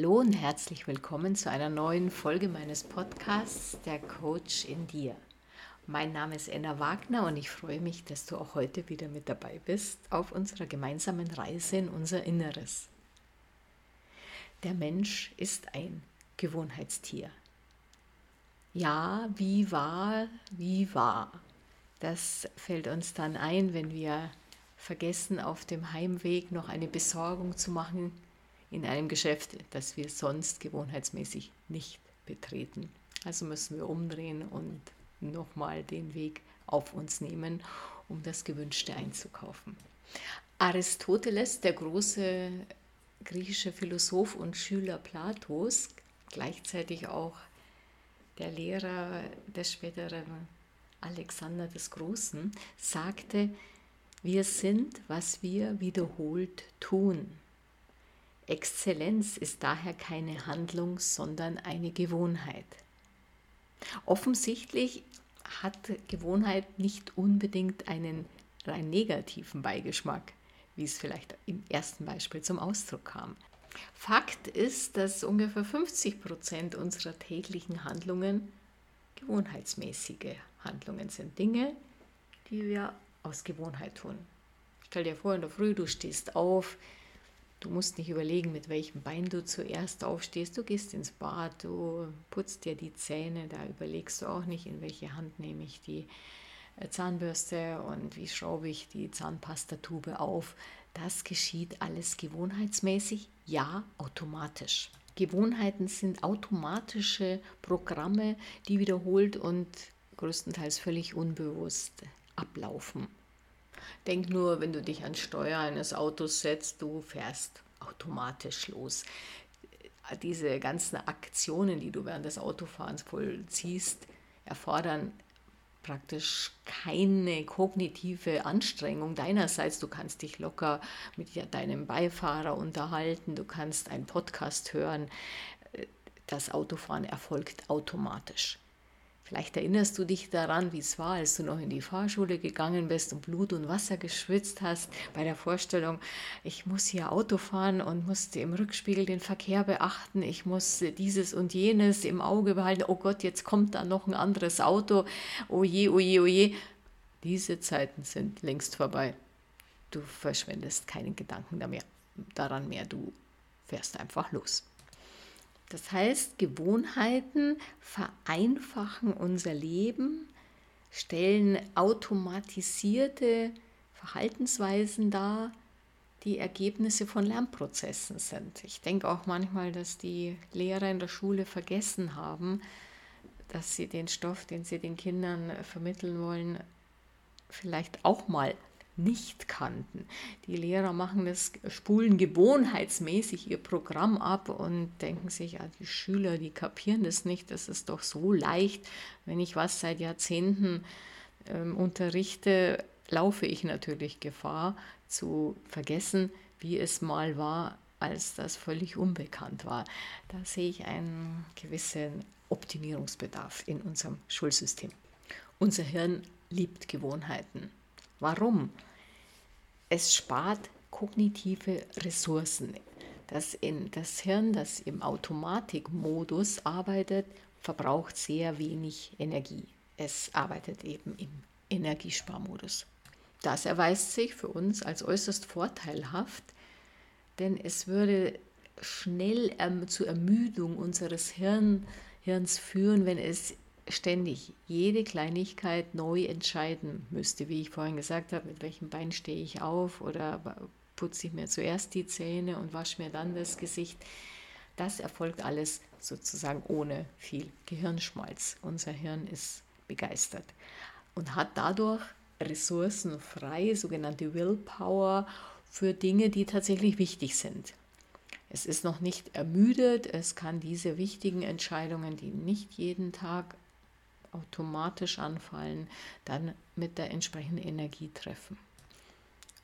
Hallo und herzlich willkommen zu einer neuen Folge meines Podcasts Der Coach in dir. Mein Name ist Enna Wagner und ich freue mich, dass du auch heute wieder mit dabei bist auf unserer gemeinsamen Reise in unser Inneres. Der Mensch ist ein Gewohnheitstier. Ja, wie war, wie war. Das fällt uns dann ein, wenn wir vergessen, auf dem Heimweg noch eine Besorgung zu machen in einem Geschäft, das wir sonst gewohnheitsmäßig nicht betreten. Also müssen wir umdrehen und nochmal den Weg auf uns nehmen, um das Gewünschte einzukaufen. Aristoteles, der große griechische Philosoph und Schüler Platos, gleichzeitig auch der Lehrer des späteren Alexander des Großen, sagte, wir sind, was wir wiederholt tun. Exzellenz ist daher keine Handlung, sondern eine Gewohnheit. Offensichtlich hat Gewohnheit nicht unbedingt einen rein negativen Beigeschmack, wie es vielleicht im ersten Beispiel zum Ausdruck kam. Fakt ist, dass ungefähr 50 Prozent unserer täglichen Handlungen gewohnheitsmäßige Handlungen sind. Dinge, die wir aus Gewohnheit tun. Stell dir vor, in der Früh, du stehst auf, Du musst nicht überlegen, mit welchem Bein du zuerst aufstehst. Du gehst ins Bad, du putzt dir die Zähne, da überlegst du auch nicht, in welche Hand nehme ich die äh, Zahnbürste und wie schraube ich die Zahnpastatube auf. Das geschieht alles gewohnheitsmäßig, ja, automatisch. Gewohnheiten sind automatische Programme, die wiederholt und größtenteils völlig unbewusst ablaufen. Denk nur, wenn du dich ans Steuer eines Autos setzt, du fährst automatisch los. Diese ganzen Aktionen, die du während des Autofahrens vollziehst, erfordern praktisch keine kognitive Anstrengung deinerseits. Du kannst dich locker mit deinem Beifahrer unterhalten, du kannst einen Podcast hören. Das Autofahren erfolgt automatisch. Vielleicht erinnerst du dich daran, wie es war, als du noch in die Fahrschule gegangen bist und Blut und Wasser geschwitzt hast bei der Vorstellung, ich muss hier Auto fahren und musste im Rückspiegel den Verkehr beachten, ich muss dieses und jenes im Auge behalten, oh Gott, jetzt kommt da noch ein anderes Auto, oh je, oh je, oh je. Diese Zeiten sind längst vorbei. Du verschwendest keinen Gedanken daran mehr, du fährst einfach los. Das heißt, Gewohnheiten vereinfachen unser Leben, stellen automatisierte Verhaltensweisen dar, die Ergebnisse von Lernprozessen sind. Ich denke auch manchmal, dass die Lehrer in der Schule vergessen haben, dass sie den Stoff, den sie den Kindern vermitteln wollen, vielleicht auch mal nicht kannten. Die Lehrer machen das, spulen gewohnheitsmäßig ihr Programm ab und denken sich, ja, die Schüler, die kapieren das nicht, das ist doch so leicht. Wenn ich was seit Jahrzehnten ähm, unterrichte, laufe ich natürlich Gefahr zu vergessen, wie es mal war, als das völlig unbekannt war. Da sehe ich einen gewissen Optimierungsbedarf in unserem Schulsystem. Unser Hirn liebt Gewohnheiten. Warum? es spart kognitive Ressourcen. Das, in, das Hirn, das im Automatikmodus arbeitet, verbraucht sehr wenig Energie. Es arbeitet eben im Energiesparmodus. Das erweist sich für uns als äußerst vorteilhaft, denn es würde schnell ähm, zur Ermüdung unseres Hirn, Hirns führen, wenn es ständig jede Kleinigkeit neu entscheiden müsste, wie ich vorhin gesagt habe, mit welchem Bein stehe ich auf oder putze ich mir zuerst die Zähne und wasche mir dann das Gesicht. Das erfolgt alles sozusagen ohne viel Gehirnschmalz. Unser Hirn ist begeistert und hat dadurch Ressourcen frei, sogenannte Willpower, für Dinge, die tatsächlich wichtig sind. Es ist noch nicht ermüdet, es kann diese wichtigen Entscheidungen, die nicht jeden Tag automatisch anfallen, dann mit der entsprechenden Energie treffen.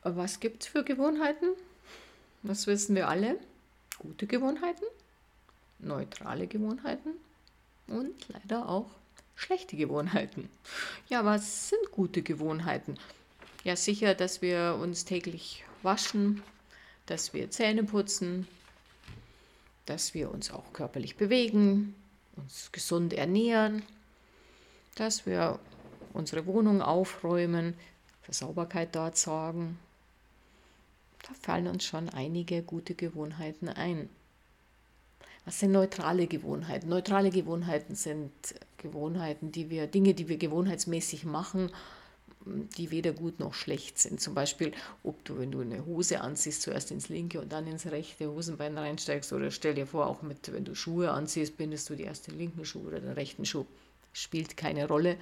Was gibt es für Gewohnheiten? Das wissen wir alle. Gute Gewohnheiten, neutrale Gewohnheiten und leider auch schlechte Gewohnheiten. Ja, was sind gute Gewohnheiten? Ja, sicher, dass wir uns täglich waschen, dass wir Zähne putzen, dass wir uns auch körperlich bewegen, uns gesund ernähren, dass wir unsere Wohnung aufräumen, für Sauberkeit dort sorgen. Da fallen uns schon einige gute Gewohnheiten ein. Was sind neutrale Gewohnheiten? Neutrale Gewohnheiten sind Gewohnheiten, die wir, Dinge, die wir gewohnheitsmäßig machen, die weder gut noch schlecht sind. Zum Beispiel, ob du, wenn du eine Hose anziehst, zuerst ins linke und dann ins rechte Hosenbein reinsteigst. Oder stell dir vor, auch mit, wenn du Schuhe anziehst, bindest du die erst den linken Schuh oder den rechten Schuh. Spielt keine Rolle.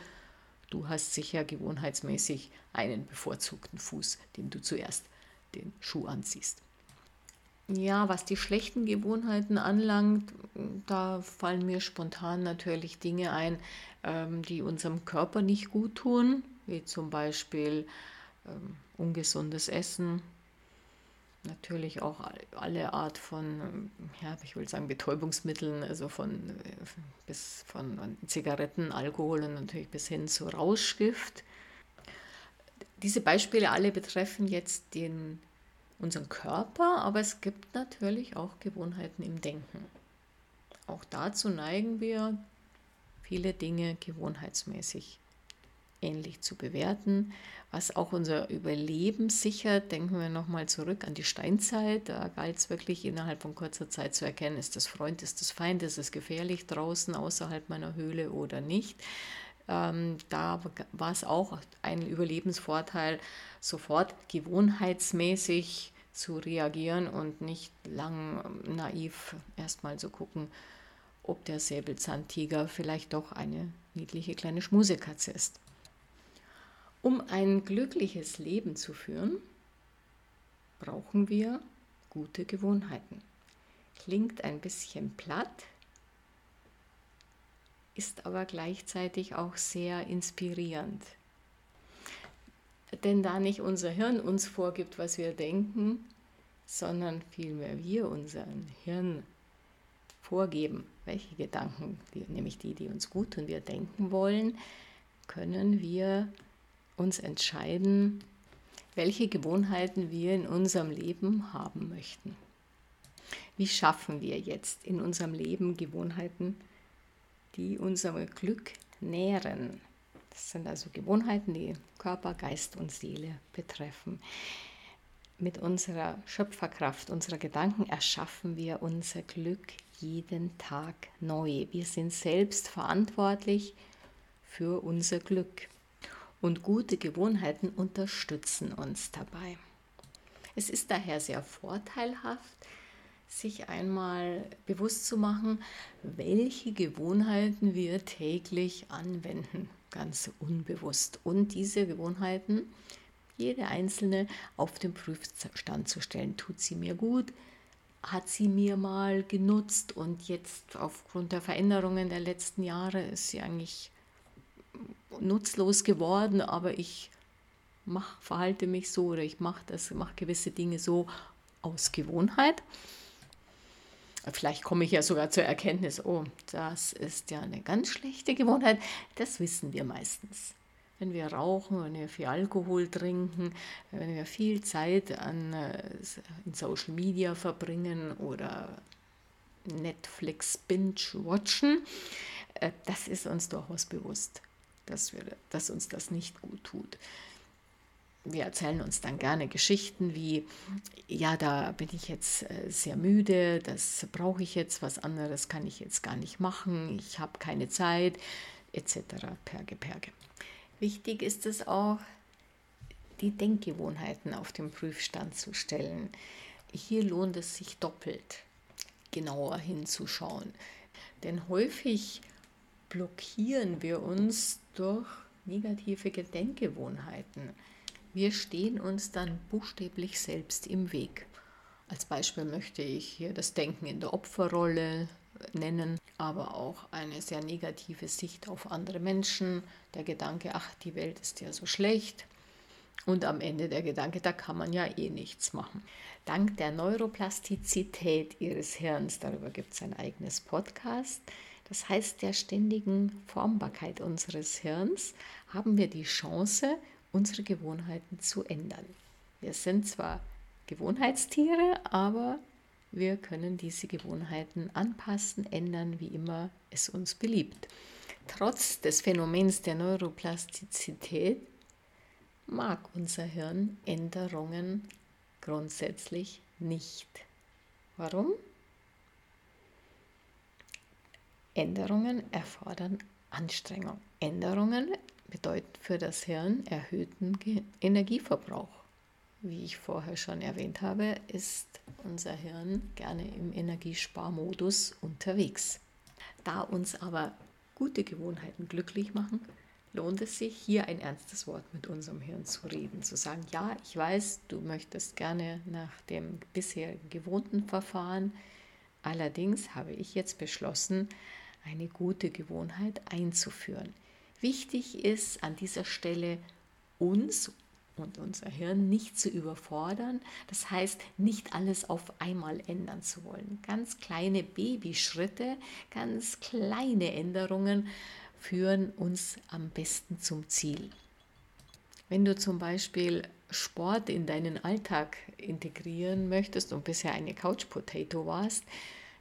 Du hast sicher gewohnheitsmäßig einen bevorzugten Fuß, dem du zuerst den Schuh anziehst. Ja, was die schlechten Gewohnheiten anlangt, da fallen mir spontan natürlich Dinge ein, ähm, die unserem Körper nicht gut tun, wie zum Beispiel ähm, ungesundes Essen, natürlich auch alle Art von, ja, ich will sagen Betäubungsmitteln, also von äh, bis von Zigaretten, Alkohol und natürlich bis hin zu Rauschgift. Diese Beispiele alle betreffen jetzt den, unseren Körper, aber es gibt natürlich auch Gewohnheiten im Denken. Auch dazu neigen wir, viele Dinge gewohnheitsmäßig ähnlich zu bewerten, was auch unser Überleben sichert. Denken wir nochmal zurück an die Steinzeit. Da galt es wirklich innerhalb von kurzer Zeit zu erkennen, ist das Freund, ist das Feind, ist es gefährlich draußen außerhalb meiner Höhle oder nicht. Ähm, da war es auch ein Überlebensvorteil, sofort gewohnheitsmäßig zu reagieren und nicht lang naiv erstmal zu gucken, ob der Säbelzahntiger vielleicht doch eine niedliche kleine Schmusekatze ist. Um ein glückliches Leben zu führen, brauchen wir gute Gewohnheiten. Klingt ein bisschen platt, ist aber gleichzeitig auch sehr inspirierend. Denn da nicht unser Hirn uns vorgibt, was wir denken, sondern vielmehr wir unserem Hirn vorgeben, welche Gedanken, nämlich die, die uns gut tun, wir denken wollen, können wir uns entscheiden, welche Gewohnheiten wir in unserem Leben haben möchten. Wie schaffen wir jetzt in unserem Leben Gewohnheiten, die unser Glück nähren? Das sind also Gewohnheiten, die Körper, Geist und Seele betreffen. Mit unserer Schöpferkraft, unserer Gedanken erschaffen wir unser Glück jeden Tag neu. Wir sind selbst verantwortlich für unser Glück und gute Gewohnheiten unterstützen uns dabei. Es ist daher sehr vorteilhaft, sich einmal bewusst zu machen, welche Gewohnheiten wir täglich anwenden, ganz unbewusst. Und diese Gewohnheiten, jede einzelne, auf den Prüfstand zu stellen. Tut sie mir gut? Hat sie mir mal genutzt? Und jetzt aufgrund der Veränderungen der letzten Jahre ist sie eigentlich nutzlos geworden, aber ich mach, verhalte mich so oder ich mache das, mache gewisse Dinge so aus Gewohnheit. Vielleicht komme ich ja sogar zur Erkenntnis, oh, das ist ja eine ganz schlechte Gewohnheit. Das wissen wir meistens. Wenn wir rauchen, wenn wir viel Alkohol trinken, wenn wir viel Zeit an äh, in Social Media verbringen oder Netflix binge watchen, äh, das ist uns durchaus bewusst dass, wir, dass uns das nicht gut tut. Wir erzählen uns dann gerne Geschichten wie, ja, da bin ich jetzt äh, sehr müde, das brauche ich jetzt, was anderes kann ich jetzt gar nicht machen, ich habe keine Zeit, etc. Perge, Perge. Wichtig ist es auch, die Denkgewohnheiten auf den Prüfstand zu stellen. Hier lohnt es sich doppelt genauer hinzuschauen. Denn häufig blockieren wir uns durch negative Gedenkgewohnheiten. Wir stehen uns dann buchstäblich selbst im Weg. Als Beispiel möchte ich hier das Denken in der Opferrolle nennen, aber auch eine sehr negative Sicht auf andere Menschen, der Gedanke, ach, die Welt ist ja so schlecht. Und am Ende der Gedanke, da kann man ja eh nichts machen. Dank der Neuroplastizität Ihres Hirns, darüber gibt es ein eigenes Podcast, das heißt der ständigen Formbarkeit unseres Hirns, haben wir die Chance, unsere Gewohnheiten zu ändern. Wir sind zwar Gewohnheitstiere, aber wir können diese Gewohnheiten anpassen, ändern, wie immer es uns beliebt. Trotz des Phänomens der Neuroplastizität mag unser Hirn Änderungen grundsätzlich nicht. Warum? Änderungen erfordern Anstrengung. Änderungen bedeuten für das Hirn erhöhten Energieverbrauch. Wie ich vorher schon erwähnt habe, ist unser Hirn gerne im Energiesparmodus unterwegs. Da uns aber gute Gewohnheiten glücklich machen, lohnt es sich, hier ein ernstes Wort mit unserem Hirn zu reden, zu sagen, ja, ich weiß, du möchtest gerne nach dem bisher gewohnten Verfahren, allerdings habe ich jetzt beschlossen, eine gute Gewohnheit einzuführen. Wichtig ist an dieser Stelle uns und unser Hirn nicht zu überfordern, das heißt nicht alles auf einmal ändern zu wollen. Ganz kleine Babyschritte, ganz kleine Änderungen führen uns am besten zum Ziel. Wenn du zum Beispiel Sport in deinen Alltag integrieren möchtest und bisher eine Couch Potato warst,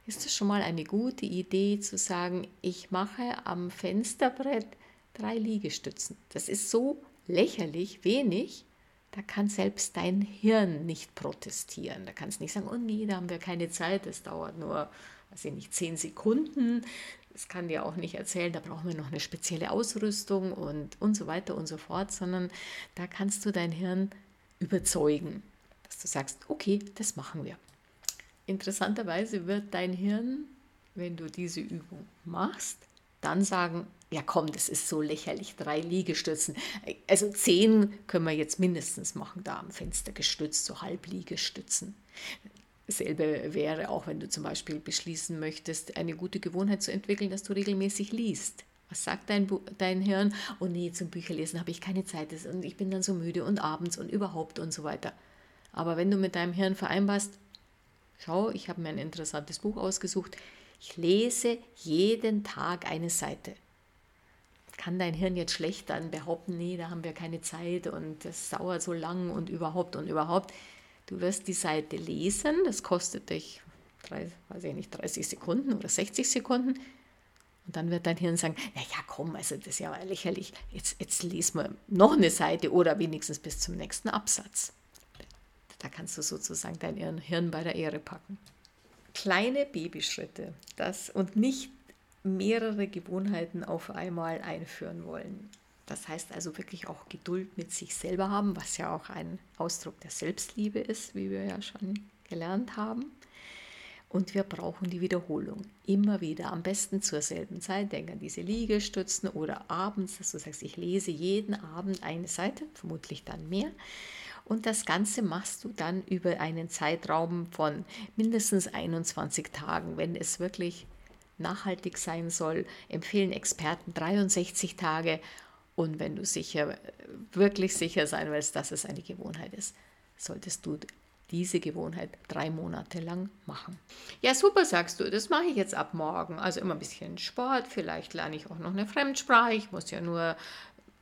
ist es schon mal eine gute Idee zu sagen, ich mache am Fensterbrett drei Liegestützen. Das ist so lächerlich wenig, da kann selbst dein Hirn nicht protestieren. Da kannst du nicht sagen, oh nee, da haben wir keine Zeit, das dauert nur, weiß ich nicht, zehn Sekunden. Das kann dir auch nicht erzählen, da brauchen wir noch eine spezielle Ausrüstung und, und so weiter und so fort, sondern da kannst du dein Hirn überzeugen, dass du sagst, okay, das machen wir. Interessanterweise wird dein Hirn, wenn du diese Übung machst, dann sagen, ja komm, das ist so lächerlich, drei Liegestützen. Also zehn können wir jetzt mindestens machen, da am Fenster gestützt, so Halbliegestützen. Dasselbe wäre auch, wenn du zum Beispiel beschließen möchtest, eine gute Gewohnheit zu entwickeln, dass du regelmäßig liest. Was sagt dein, dein Hirn? Oh nee, zum Bücherlesen habe ich keine Zeit und ich bin dann so müde und abends und überhaupt und so weiter. Aber wenn du mit deinem Hirn vereinbarst, schau, ich habe mir ein interessantes Buch ausgesucht, ich lese jeden Tag eine Seite. Kann dein Hirn jetzt schlecht dann behaupten, nee, da haben wir keine Zeit und das dauert so lang und überhaupt und überhaupt. Du wirst die Seite lesen, das kostet dich, weiß ich nicht, 30 Sekunden oder 60 Sekunden. Und dann wird dein Hirn sagen, naja, komm, also das ist ja lächerlich, jetzt, jetzt lesen wir noch eine Seite oder wenigstens bis zum nächsten Absatz. Da kannst du sozusagen dein Hirn bei der Ehre packen kleine Babyschritte das und nicht mehrere Gewohnheiten auf einmal einführen wollen. Das heißt also wirklich auch Geduld mit sich selber haben, was ja auch ein Ausdruck der Selbstliebe ist, wie wir ja schon gelernt haben. Und wir brauchen die Wiederholung. Immer wieder, am besten zur selben Zeit. Denk an diese Liegestützen oder abends, dass du sagst, ich lese jeden Abend eine Seite, vermutlich dann mehr. Und das Ganze machst du dann über einen Zeitraum von mindestens 21 Tagen. Wenn es wirklich nachhaltig sein soll, empfehlen Experten 63 Tage. Und wenn du sicher, wirklich sicher sein willst, dass es eine Gewohnheit ist, solltest du diese Gewohnheit drei Monate lang machen. Ja, super, sagst du, das mache ich jetzt ab morgen. Also immer ein bisschen Sport, vielleicht lerne ich auch noch eine Fremdsprache. Ich muss ja nur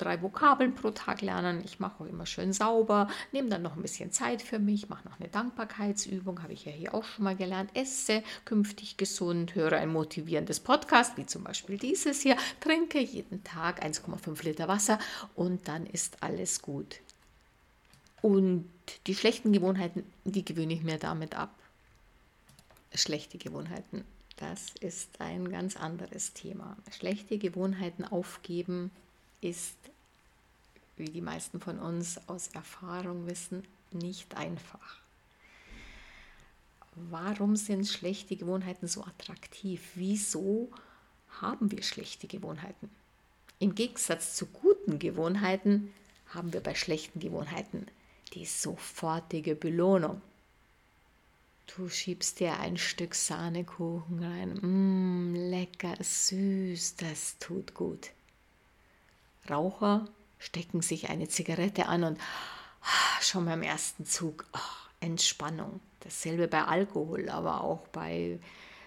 drei Vokabeln pro Tag lernen. Ich mache auch immer schön sauber, nehme dann noch ein bisschen Zeit für mich, mache noch eine Dankbarkeitsübung, habe ich ja hier auch schon mal gelernt. Esse künftig gesund, höre ein motivierendes Podcast, wie zum Beispiel dieses hier, trinke jeden Tag 1,5 Liter Wasser und dann ist alles gut. Und die schlechten Gewohnheiten, die gewöhne ich mir damit ab. Schlechte Gewohnheiten, das ist ein ganz anderes Thema. Schlechte Gewohnheiten aufgeben ist wie die meisten von uns aus Erfahrung wissen, nicht einfach. Warum sind schlechte Gewohnheiten so attraktiv? Wieso haben wir schlechte Gewohnheiten? Im Gegensatz zu guten Gewohnheiten haben wir bei schlechten Gewohnheiten die sofortige Belohnung. Du schiebst dir ein Stück Sahnekuchen rein. Mmm, lecker, süß, das tut gut. Raucher stecken sich eine Zigarette an und ah, schon beim ersten Zug oh, Entspannung. Dasselbe bei Alkohol, aber auch bei,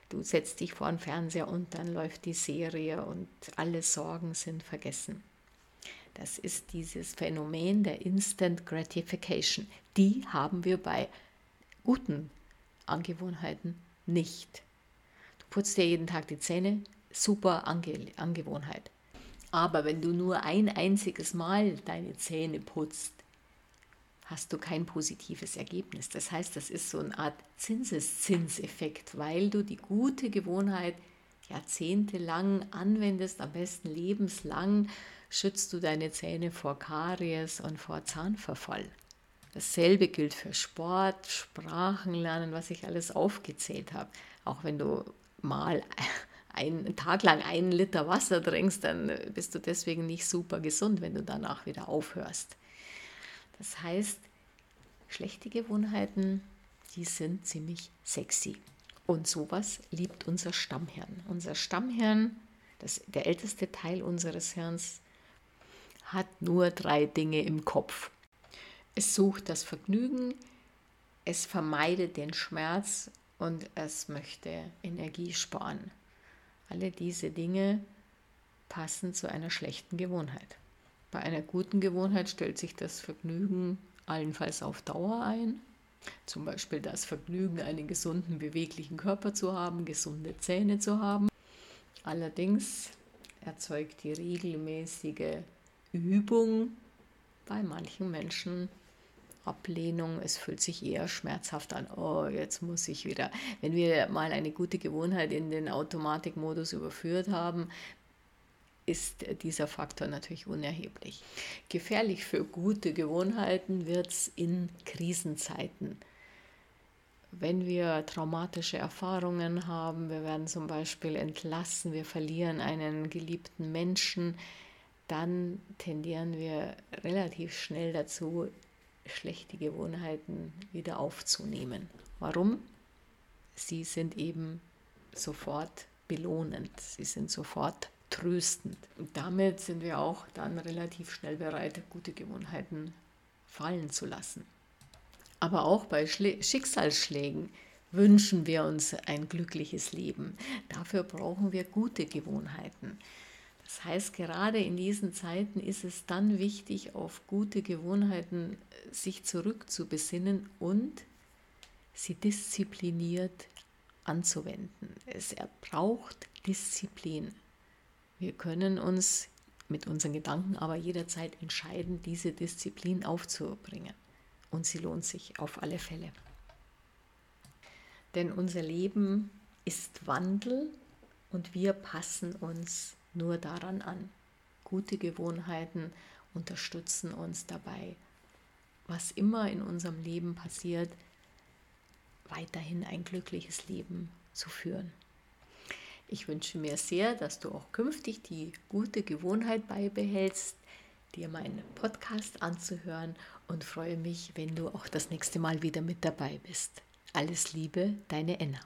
du setzt dich vor den Fernseher und dann läuft die Serie und alle Sorgen sind vergessen. Das ist dieses Phänomen der Instant Gratification. Die haben wir bei guten Angewohnheiten nicht. Du putzt dir jeden Tag die Zähne, super Ange Angewohnheit. Aber wenn du nur ein einziges Mal deine Zähne putzt, hast du kein positives Ergebnis. Das heißt, das ist so eine Art Zinseszinseffekt, weil du die gute Gewohnheit jahrzehntelang anwendest, am besten lebenslang, schützt du deine Zähne vor Karies und vor Zahnverfall. Dasselbe gilt für Sport, Sprachenlernen, was ich alles aufgezählt habe. Auch wenn du mal einen Tag lang einen Liter Wasser trinkst, dann bist du deswegen nicht super gesund, wenn du danach wieder aufhörst. Das heißt, schlechte Gewohnheiten, die sind ziemlich sexy. Und sowas liebt unser Stammhirn. Unser Stammhirn, das, der älteste Teil unseres Hirns, hat nur drei Dinge im Kopf. Es sucht das Vergnügen, es vermeidet den Schmerz und es möchte Energie sparen. Alle diese Dinge passen zu einer schlechten Gewohnheit. Bei einer guten Gewohnheit stellt sich das Vergnügen allenfalls auf Dauer ein. Zum Beispiel das Vergnügen, einen gesunden, beweglichen Körper zu haben, gesunde Zähne zu haben. Allerdings erzeugt die regelmäßige Übung bei manchen Menschen Ablehnung. Es fühlt sich eher schmerzhaft an. Oh, jetzt muss ich wieder. Wenn wir mal eine gute Gewohnheit in den Automatikmodus überführt haben, ist dieser Faktor natürlich unerheblich. Gefährlich für gute Gewohnheiten wird es in Krisenzeiten. Wenn wir traumatische Erfahrungen haben, wir werden zum Beispiel entlassen, wir verlieren einen geliebten Menschen, dann tendieren wir relativ schnell dazu, schlechte Gewohnheiten wieder aufzunehmen. Warum? Sie sind eben sofort belohnend, sie sind sofort tröstend. Und damit sind wir auch dann relativ schnell bereit, gute Gewohnheiten fallen zu lassen. Aber auch bei Schlä Schicksalsschlägen wünschen wir uns ein glückliches Leben. Dafür brauchen wir gute Gewohnheiten. Das heißt, gerade in diesen Zeiten ist es dann wichtig, auf gute Gewohnheiten äh, sich zurückzubesinnen und sie diszipliniert anzuwenden. Es braucht Disziplin. Wir können uns mit unseren Gedanken aber jederzeit entscheiden, diese Disziplin aufzubringen. Und sie lohnt sich auf alle Fälle. Denn unser Leben ist Wandel und wir passen uns nur daran an. Gute Gewohnheiten unterstützen uns dabei, was immer in unserem Leben passiert, weiterhin ein glückliches Leben zu führen. Ich wünsche mir sehr, dass du auch künftig die gute Gewohnheit beibehältst, dir meinen Podcast anzuhören und freue mich, wenn du auch das nächste Mal wieder mit dabei bist. Alles Liebe, deine Enna.